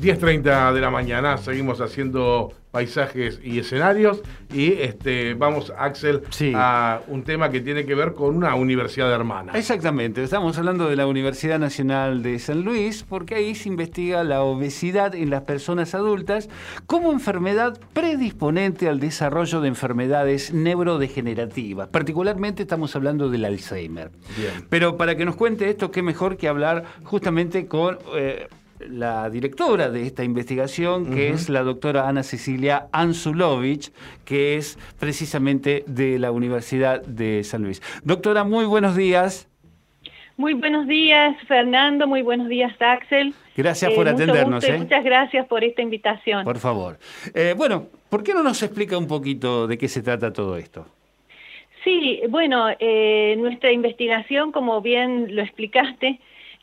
10.30 de la mañana, seguimos haciendo paisajes y escenarios y este, vamos, Axel, Sí. a un tema que tiene que ver con una universidad hermana. Exactamente, estamos hablando de la Universidad Nacional de San Luis, porque ahí se investiga la obesidad en las personas adultas como enfermedad predisponente al desarrollo de enfermedades neurodegenerativas. Particularmente estamos hablando del Alzheimer. Bien. Pero para que nos cuente esto, qué mejor que hablar justamente con eh, la directora de esta investigación, que es la doctora Ana Cecilia Anzulovich, que es precisamente de la Universidad de San Luis. Doctora, muy buenos días. Muy buenos días, Fernando. Muy buenos días, Axel. Gracias por Eh, mucho atendernos, gusto y ¿eh? Muchas gracias por esta invitación. Por favor. Eh, bueno, ¿por qué no nos explica un poquito de qué se trata todo esto? Sí, bueno, eh, nuestra investigación, como bien lo explicaste,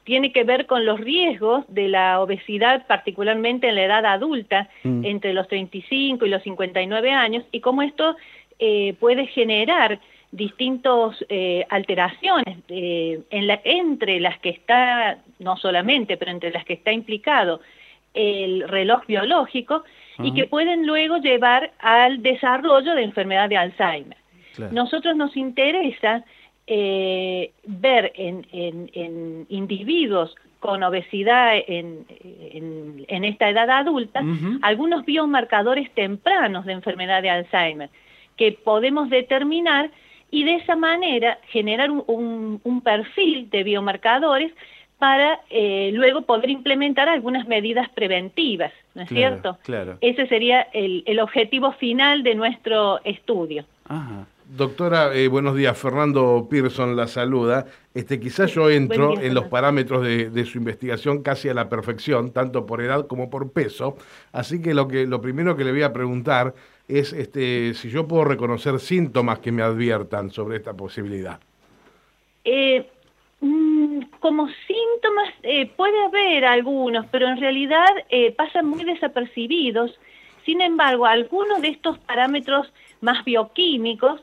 tiene que ver con los riesgos de la obesidad, particularmente en la edad adulta, Mm. entre los 35 y los 59 años, y cómo esto eh, puede generar distintas alteraciones eh, en la- entre las que está, no solamente, pero entre las que está implicado el reloj biológico, y que pueden luego llevar al desarrollo de enfermedad de Alzheimer. Claro. Nosotros nos interesa eh, ver en, en- en individuos con obesidad en, esta edad adulta algunos biomarcadores tempranos de enfermedad de Alzheimer que podemos determinar y de esa manera generar un, un- un perfil de biomarcadores para eh, luego poder implementar algunas medidas preventivas, ¿no es Claro, cierto? claro. Ese sería el, el objetivo final de nuestro estudio. Ajá. Doctora, eh, buenos días. Fernando Pearson la saluda. Este, quizás yo entro día, en los parámetros de, de su investigación casi a la perfección, tanto por edad como por peso. Así que lo que lo primero que le voy a preguntar es este, si yo puedo reconocer síntomas que me adviertan sobre esta posibilidad. Eh, mm, como síntomas eh, puede haber algunos, pero en realidad eh, pasan muy desapercibidos. Sin embargo, algunos de estos parámetros más bioquímicos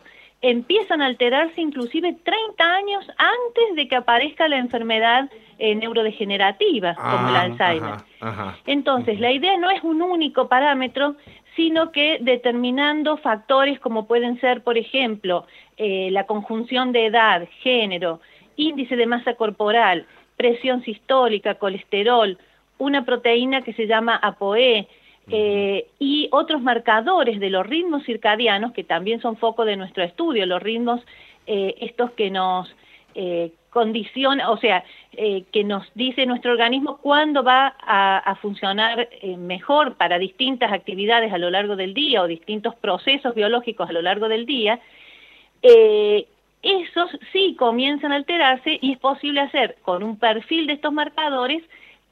empiezan a alterarse inclusive 30 años antes de que aparezca la enfermedad eh, neurodegenerativa, como el Ah, Alzheimer. ajá, ajá. Entonces, la idea no es un único parámetro, sino que determinando factores como pueden ser, por ejemplo, eh, la conjunción de edad, género, índice de masa corporal, presión sistólica, colesterol, una proteína que se llama ApoE, eh, y otros marcadores de los ritmos circadianos, que también son foco de nuestro estudio, los ritmos eh, estos que nos eh, condiciona, o sea, eh, que nos dice nuestro organismo cuándo va a, funcionar mejor para distintas actividades a lo largo del día o distintos procesos biológicos a lo largo del día, esos sí comienzan a alterarse y es posible hacer con un perfil de estos marcadores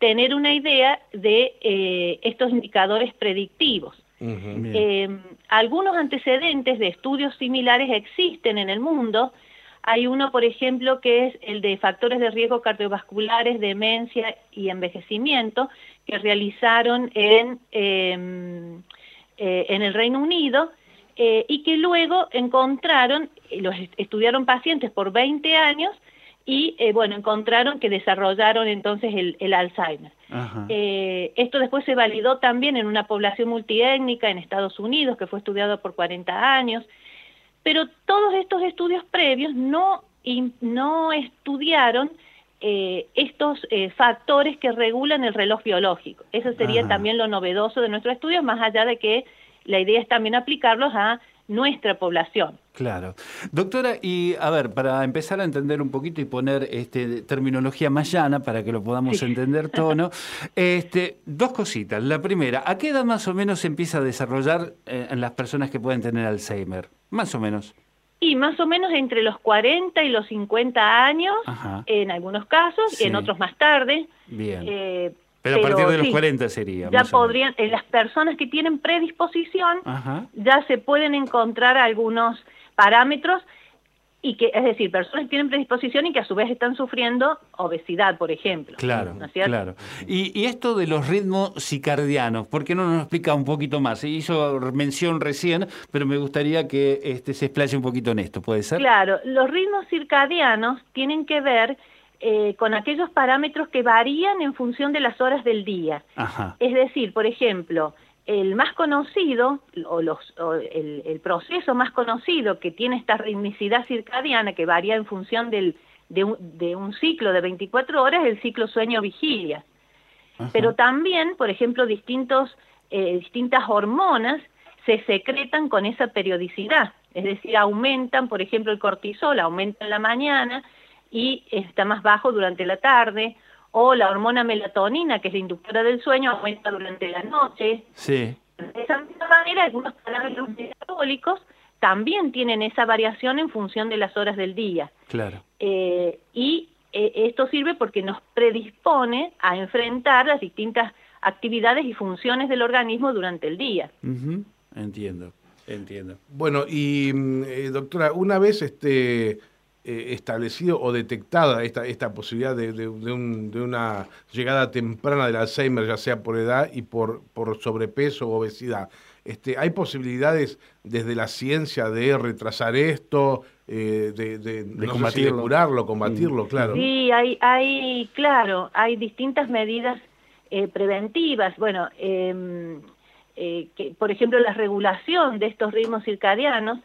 tener una idea de eh, estos indicadores predictivos. Eh, algunos antecedentes de estudios similares existen en el mundo. Hay uno, por ejemplo, que es el de factores de riesgo cardiovasculares, demencia y envejecimiento, que realizaron en, eh, eh, en el Reino Unido eh, y que luego encontraron, los est- estudiaron pacientes por 20 años y, eh, bueno, encontraron que desarrollaron entonces el, el Alzheimer. Eh, esto después se validó también en una población multiétnica en Estados Unidos, que fue estudiado por 40 años, pero todos estos estudios previos no, in- no estudiaron eh, estos factores que regulan el reloj biológico. Eso sería Ajá. también lo novedoso de nuestro estudio, más allá de que la idea es también aplicarlos a nuestra población. Claro. Doctora, y a ver, para empezar a entender un poquito y poner este, terminología más llana para que lo podamos Sí. entender todo, ¿no? Este, dos cositas. La primera, ¿a qué edad más o menos se empieza a desarrollar eh, en las personas que pueden tener Alzheimer? Más o menos. Y más o menos entre los 40 y los 50 años, Ajá. en algunos casos, Sí. en otros más tarde. Bien. Eh, pero a partir de los sí, 40 sería. Ya podrían, en las personas que tienen predisposición, Ajá. ya se pueden encontrar algunos parámetros y que, es decir, personas que tienen predisposición y que a su vez están sufriendo obesidad, por ejemplo. Claro, claro. Y, esto de los ritmos circadianos, ¿por qué no nos explica un poquito más? Se hizo mención recién, pero me gustaría que este, se explaye un poquito en esto, ¿puede ser? Claro, los ritmos circadianos tienen que ver eh, con aquellos parámetros que varían en función de las horas del día. Es decir, por ejemplo, el más conocido, o, los, el, proceso más conocido que tiene esta ritmicidad circadiana, que varía en función del, de, un, ciclo de 24 horas, es el ciclo sueño-vigilia. Pero también, por ejemplo, distintos, eh, distintas hormonas se secretan con esa periodicidad, es decir, aumentan, por ejemplo, el cortisol aumenta en la mañana y está más bajo durante la tarde, o la hormona melatonina, que es la inductora del sueño, aumenta durante la noche. Sí. De esa misma manera, algunos parámetros metabólicos también tienen esa variación en función de las horas del día. Claro. Eh, y eh, esto sirve porque nos predispone a enfrentar las distintas actividades y funciones del organismo durante el día. Entiendo, entiendo. Bueno, y mm, eh, doctora, una vez este eh, establecido o detectada esta, esta posibilidad de, de, una llegada temprana del Alzheimer, ya sea por edad y por, por sobrepeso o obesidad. Este, ¿Hay posibilidades desde la ciencia de retrasar esto, eh, de, de, curarlo, combatirlo, claro? Sí, hay, hay, claro, hay distintas medidas eh, preventivas. Bueno, em, que, por ejemplo, la regulación de estos ritmos circadianos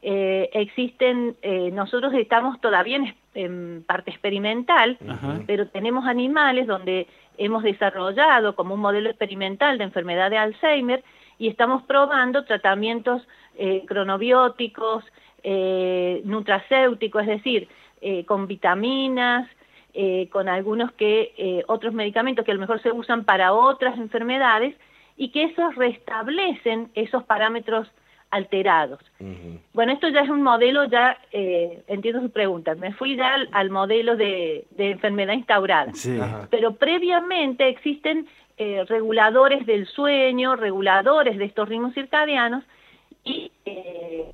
eh, existen, eh, nosotros estamos todavía en, parte experimental, pero tenemos animales donde hemos desarrollado como un modelo experimental de enfermedad de Alzheimer y estamos probando tratamientos eh, cronobióticos, nutracéuticos, es decir, con vitaminas, con algunos que otros medicamentos que a lo mejor se usan para otras enfermedades y que esos restablecen esos parámetros alterados. Bueno, esto ya es un modelo, ya eh, entiendo su pregunta, me fui ya al, modelo de, enfermedad instaurada, pero previamente existen eh, reguladores del sueño, reguladores de estos ritmos circadianos y, eh,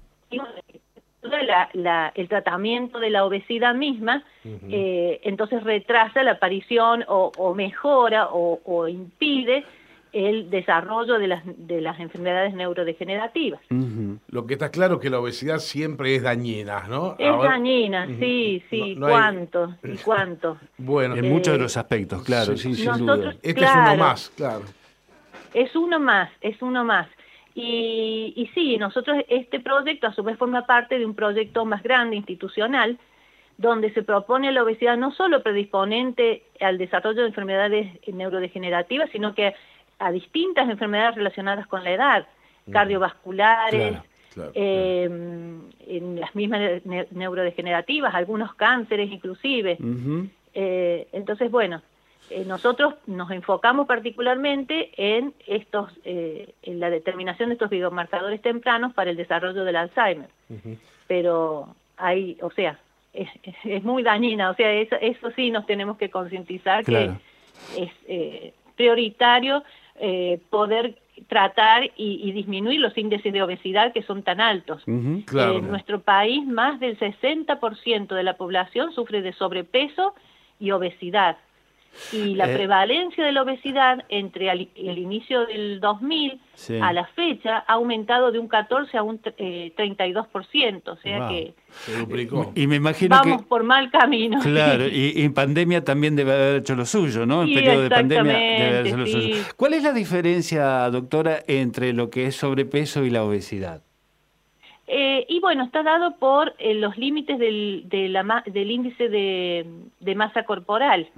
el tratamiento de la obesidad misma, entonces retrasa la aparición o, mejora o impide el desarrollo de las, de las enfermedades neurodegenerativas. Lo que está claro es que la obesidad siempre es dañina, ¿no? Es dañina, sí, sí, cuánto, y cuánto. Bueno, en muchos de los aspectos, claro, sí, sin duda. Este es uno más, claro. Es uno más, es uno más. Y, y sí, nosotros, este proyecto a su vez forma parte de un proyecto más grande, institucional, donde se propone la obesidad no solo predisponente al desarrollo de enfermedades neurodegenerativas, sino que a distintas enfermedades relacionadas con la edad, cardiovasculares, eh, en las mismas neurodegenerativas, algunos cánceres inclusive. Eh, entonces, bueno, eh, nosotros nos enfocamos particularmente en estos, en la determinación de estos biomarcadores tempranos para el desarrollo del Alzheimer. Pero hay, o sea, es, es, muy dañina, o sea, eso, eso sí nos tenemos que concientizar que es prioritario eh, poder tratar y, disminuir los índices de obesidad que son tan altos. En nuestro país, más del 60% de la población sufre de sobrepeso y obesidad. Y la eh. prevalencia de la obesidad entre el, inicio del 2000 a la fecha ha aumentado de un 14 a un 32%, o sea que se duplicó. Y me imagino vamos por mal camino. Claro, y, en pandemia también debe haber hecho lo suyo, ¿no? En periodo de pandemia debe haber hecho lo suyo. ¿Cuál es la diferencia, doctora, entre lo que es sobrepeso y la obesidad? Eh, y bueno, está dado por eh, los límites del, del índice de, masa corporal.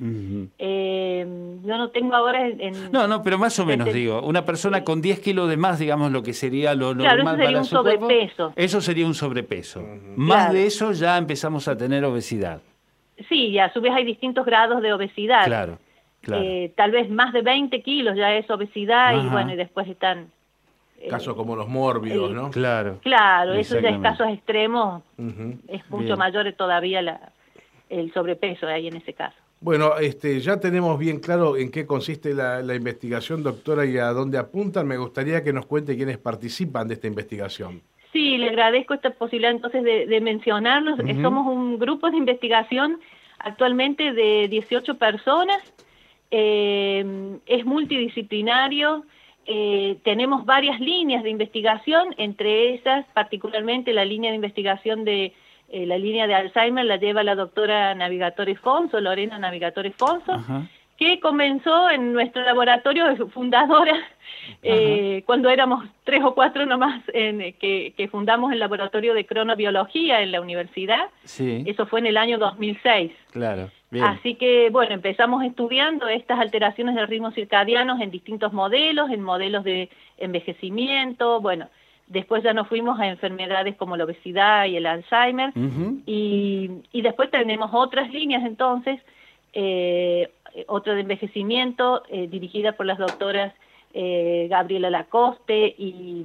Eh, yo no tengo ahora en, No, no, pero más o menos digo, una persona con 10 kilos de más, digamos, lo que sería lo claro, normal eso sería un sobrepeso. eso sería un sobrepeso. Más de eso ya empezamos a tener obesidad. Sí, y a su vez hay distintos grados de obesidad. Claro, claro. tal vez más de 20 kilos ya es obesidad y bueno, y después están Casos como los mórbidos, ¿no? Claro. Claro, eso ya es casos extremos, es mucho mayor todavía la, el sobrepeso ahí en ese caso. Bueno, este, ya tenemos bien claro en qué consiste la, la, investigación, doctora, y a dónde apuntan. Me gustaría que nos cuente quiénes participan de esta investigación. Sí, le agradezco esta posibilidad entonces de, de mencionarlos. Somos un grupo de investigación actualmente de 18 personas. Eh, es multidisciplinario. Eh, tenemos varias líneas de investigación, entre esas particularmente la línea de investigación de eh, la línea de Alzheimer la lleva la doctora Navigatore Fonso, Lorena Navigatore Fonso, que comenzó en nuestro laboratorio fundadora, eh, cuando éramos tres o cuatro nomás, en, que, que, fundamos el laboratorio de cronobiología en la universidad. Sí. Eso fue en el año 2006. Claro. Así que, bueno, empezamos estudiando estas alteraciones del ritmo circadianos en distintos modelos, en modelos de envejecimiento, bueno, después ya nos fuimos a enfermedades como la obesidad y el Alzheimer, y, y después tenemos otras líneas entonces, eh, otra de envejecimiento eh, dirigida por las doctoras eh, Gabriela Lacoste y,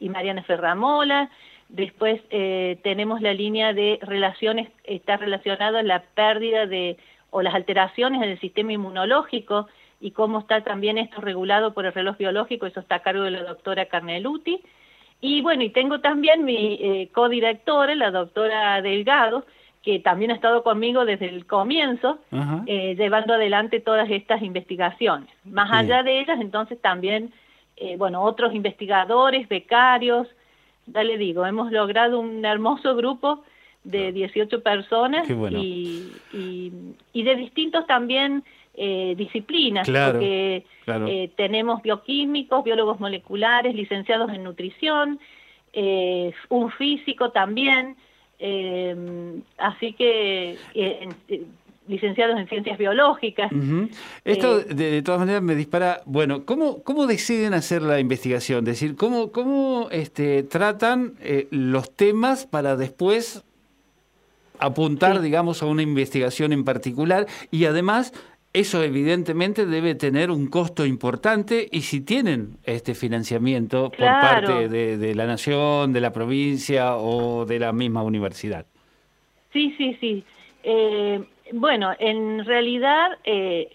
Mariana Ferramola, Después eh, tenemos la línea de relaciones, está relacionada la pérdida de o las alteraciones en el sistema inmunológico y cómo está también esto regulado por el reloj biológico, eso está a cargo de la doctora Carneluti. Y bueno, y tengo también mi codirectora, la doctora Delgado, que también ha estado conmigo desde el comienzo, eh, llevando adelante todas estas investigaciones. Más allá de ellas, entonces también, eh, bueno, otros investigadores, becarios, ya le digo, hemos logrado un hermoso grupo de 18 personas y, y, de distintos también eh, disciplinas, porque eh, tenemos bioquímicos, biólogos moleculares, licenciados en nutrición, un físico también, así que licenciados en ciencias biológicas. Esto, eh, de, todas maneras, me dispara, bueno, ¿cómo, cómo deciden hacer la investigación? Es decir, ¿cómo, cómo este, tratan eh, los temas para después apuntar, digamos, a una investigación en particular? Y además, eso evidentemente debe tener un costo importante y si tienen este financiamiento por parte de, la nación, de la provincia o de la misma universidad. Sí, sí, sí. Eh, bueno, en realidad eh,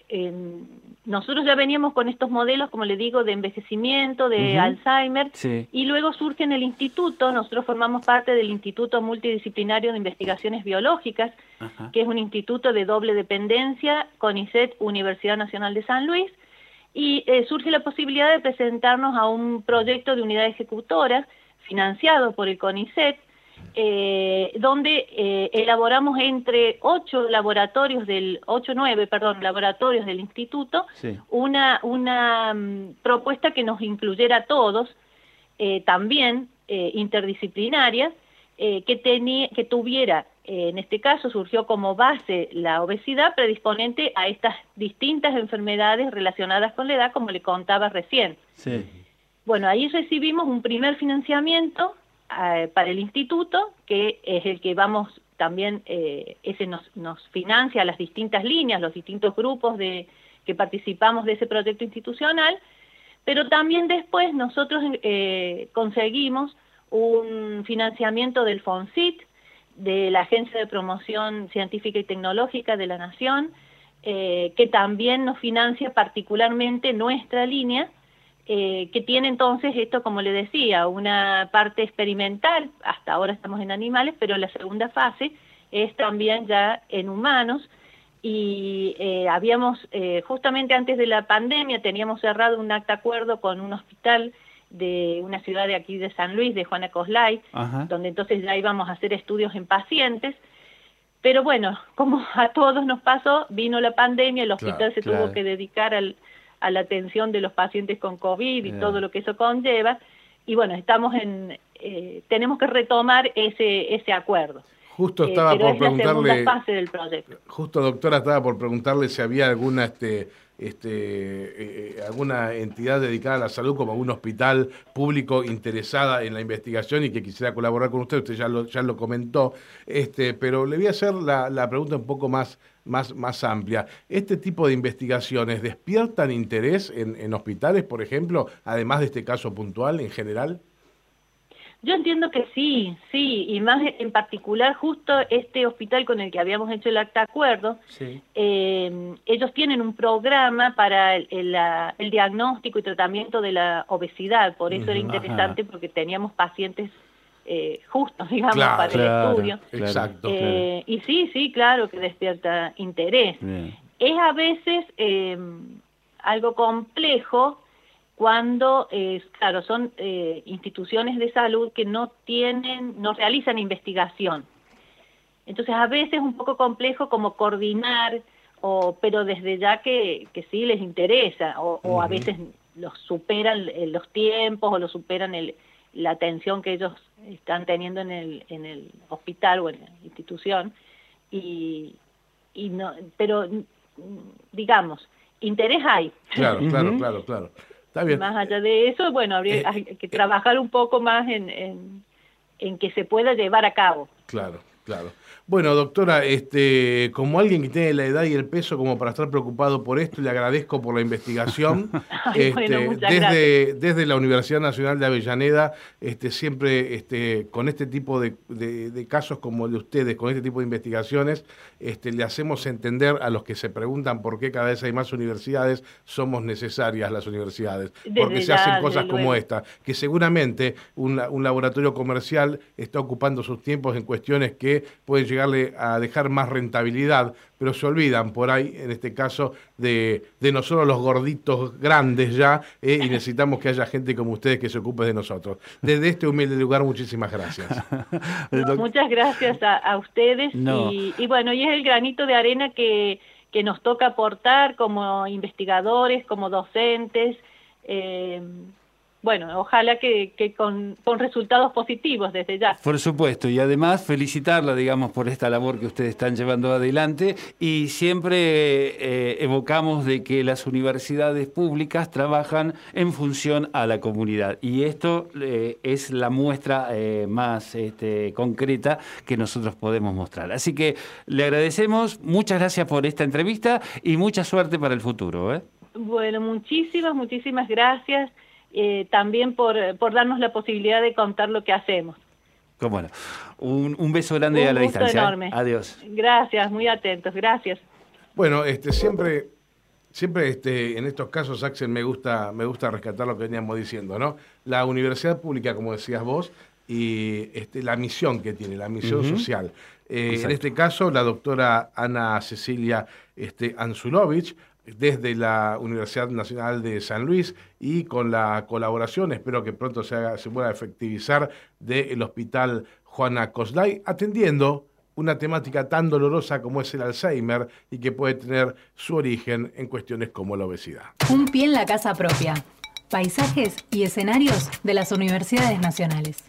nosotros ya veníamos con estos modelos, como le digo, de envejecimiento, de Alzheimer, y luego surge en el instituto, nosotros formamos parte del Instituto Multidisciplinario de Investigaciones Biológicas, que es un instituto de doble dependencia, CONICET, Universidad Nacional de San Luis, y eh, surge la posibilidad de presentarnos a un proyecto de unidad ejecutora financiado por el CONICET, eh, donde eh, elaboramos entre ocho laboratorios del, ocho, nueve, perdón, laboratorios del instituto, una, una mm, propuesta que nos incluyera a todos, eh, también interdisciplinaria, que, tenía, que tuviera, en este caso surgió como base la obesidad predisponente a estas distintas enfermedades relacionadas con la edad, como le contaba recién. Bueno, ahí recibimos un primer financiamiento eh, para el instituto, que es el que vamos también, eh, ese nos, financia las distintas líneas, los distintos grupos de, que participamos de ese proyecto institucional, pero también después nosotros eh, conseguimos un financiamiento del FONCIT, de la Agencia de Promoción Científica y Tecnológica de la Nación, que también nos financia particularmente nuestra línea, eh, que tiene entonces esto, como le decía, una parte experimental, hasta ahora estamos en animales, pero la segunda fase es también ya en humanos, y eh, habíamos, eh, justamente antes de la pandemia, teníamos cerrado un acta acuerdo con un hospital de una ciudad de aquí de San Luis, de Juana Coslay, donde entonces ya íbamos a hacer estudios en pacientes, pero bueno, como a todos nos pasó, vino la pandemia, el hospital se tuvo que dedicar al, a la atención de los pacientes con COVID y todo lo que eso conlleva. Y bueno, estamos en, eh, tenemos que retomar ese, ese acuerdo. Justo eh, estaba por preguntarle. Justo, doctora, estaba por preguntarle si había alguna este, este, eh, alguna entidad dedicada a la salud, como algún hospital público interesada en la investigación y que quisiera colaborar con usted. Usted ya lo, ya lo comentó, este, pero le voy a hacer la, la pregunta un poco más más, más amplia. ¿Este tipo de investigaciones despiertan interés en, en hospitales, por ejemplo, además de este caso puntual en general? Yo entiendo que sí, sí, y más en particular justo este hospital con el que habíamos hecho el acta acuerdo, eh, ellos tienen un programa para el, el, diagnóstico y tratamiento de la obesidad, por eso era interesante porque teníamos pacientes eh, justos, digamos, para el estudio. Exacto. Eh, y sí, sí, claro que despierta interés. Es a veces em, algo complejo cuando, claro, son instituciones de salud que no tienen, no realizan investigación. Entonces a veces es un poco complejo como coordinar, o, pero desde ya que, que sí les interesa, o, a veces los superan los tiempos o los superan el, la atención que ellos están teniendo en el, en el hospital o en la institución. Y, y no, pero digamos, interés hay. Claro, claro, claro, claro. Está bien. Más allá de eso, bueno, habría eh, que trabajar un poco más en, en, en que se pueda llevar a cabo. Claro, claro. Bueno, doctora, este, como alguien que tiene la edad y el peso como para estar preocupado por esto, le agradezco por la investigación. este, desde, desde la Universidad Nacional de Avellaneda, este, siempre este, con este tipo de, de, casos como el de ustedes, con este tipo de investigaciones, este, le hacemos entender a los que se preguntan por qué cada vez hay más universidades, somos necesarias las universidades, porque se hacen cosas como esta, que seguramente un, un laboratorio comercial está ocupando sus tiempos en cuestiones que pueden llegar a dejar más rentabilidad, pero se olvidan por ahí, en este caso, de, de nosotros los gorditos grandes ya, eh, y necesitamos que haya gente como ustedes que se ocupe de nosotros. Desde este humilde lugar, muchísimas gracias. muchas gracias a, ustedes, y, bueno, y es el granito de arena que, que nos toca aportar como investigadores, como docentes, eh, bueno, ojalá que, con, resultados positivos desde ya. Por supuesto, y además felicitarla, digamos, por esta labor que ustedes están llevando adelante y siempre eh, evocamos de que las universidades públicas trabajan en función a la comunidad y esto eh, es la muestra eh, más este, concreta que nosotros podemos mostrar. Así que le agradecemos, muchas gracias por esta entrevista y mucha suerte para el futuro. Bueno, muchísimas, muchísimas gracias. Eh, también por, por, darnos la posibilidad de contar lo que hacemos. Cómo Un, un beso grande a la distancia. ¿eh? enorme. Adiós. Gracias, muy atentos, gracias. Bueno, este siempre siempre este, en estos casos, Axel, me gusta, me gusta rescatar lo que veníamos diciendo, ¿no? La universidad pública, como decías vos, y este, la misión que tiene, la misión social. Eh, en este caso, la doctora Ana Cecilia este, Anzulovich desde la Universidad Nacional de San Luis y con la colaboración, espero que pronto se, haga, pueda efectivizar, del Hospital Juana Coslay, atendiendo una temática tan dolorosa como es el Alzheimer y que puede tener su origen en cuestiones como la obesidad. Un pie en la casa propia. Paisajes y escenarios de las universidades nacionales.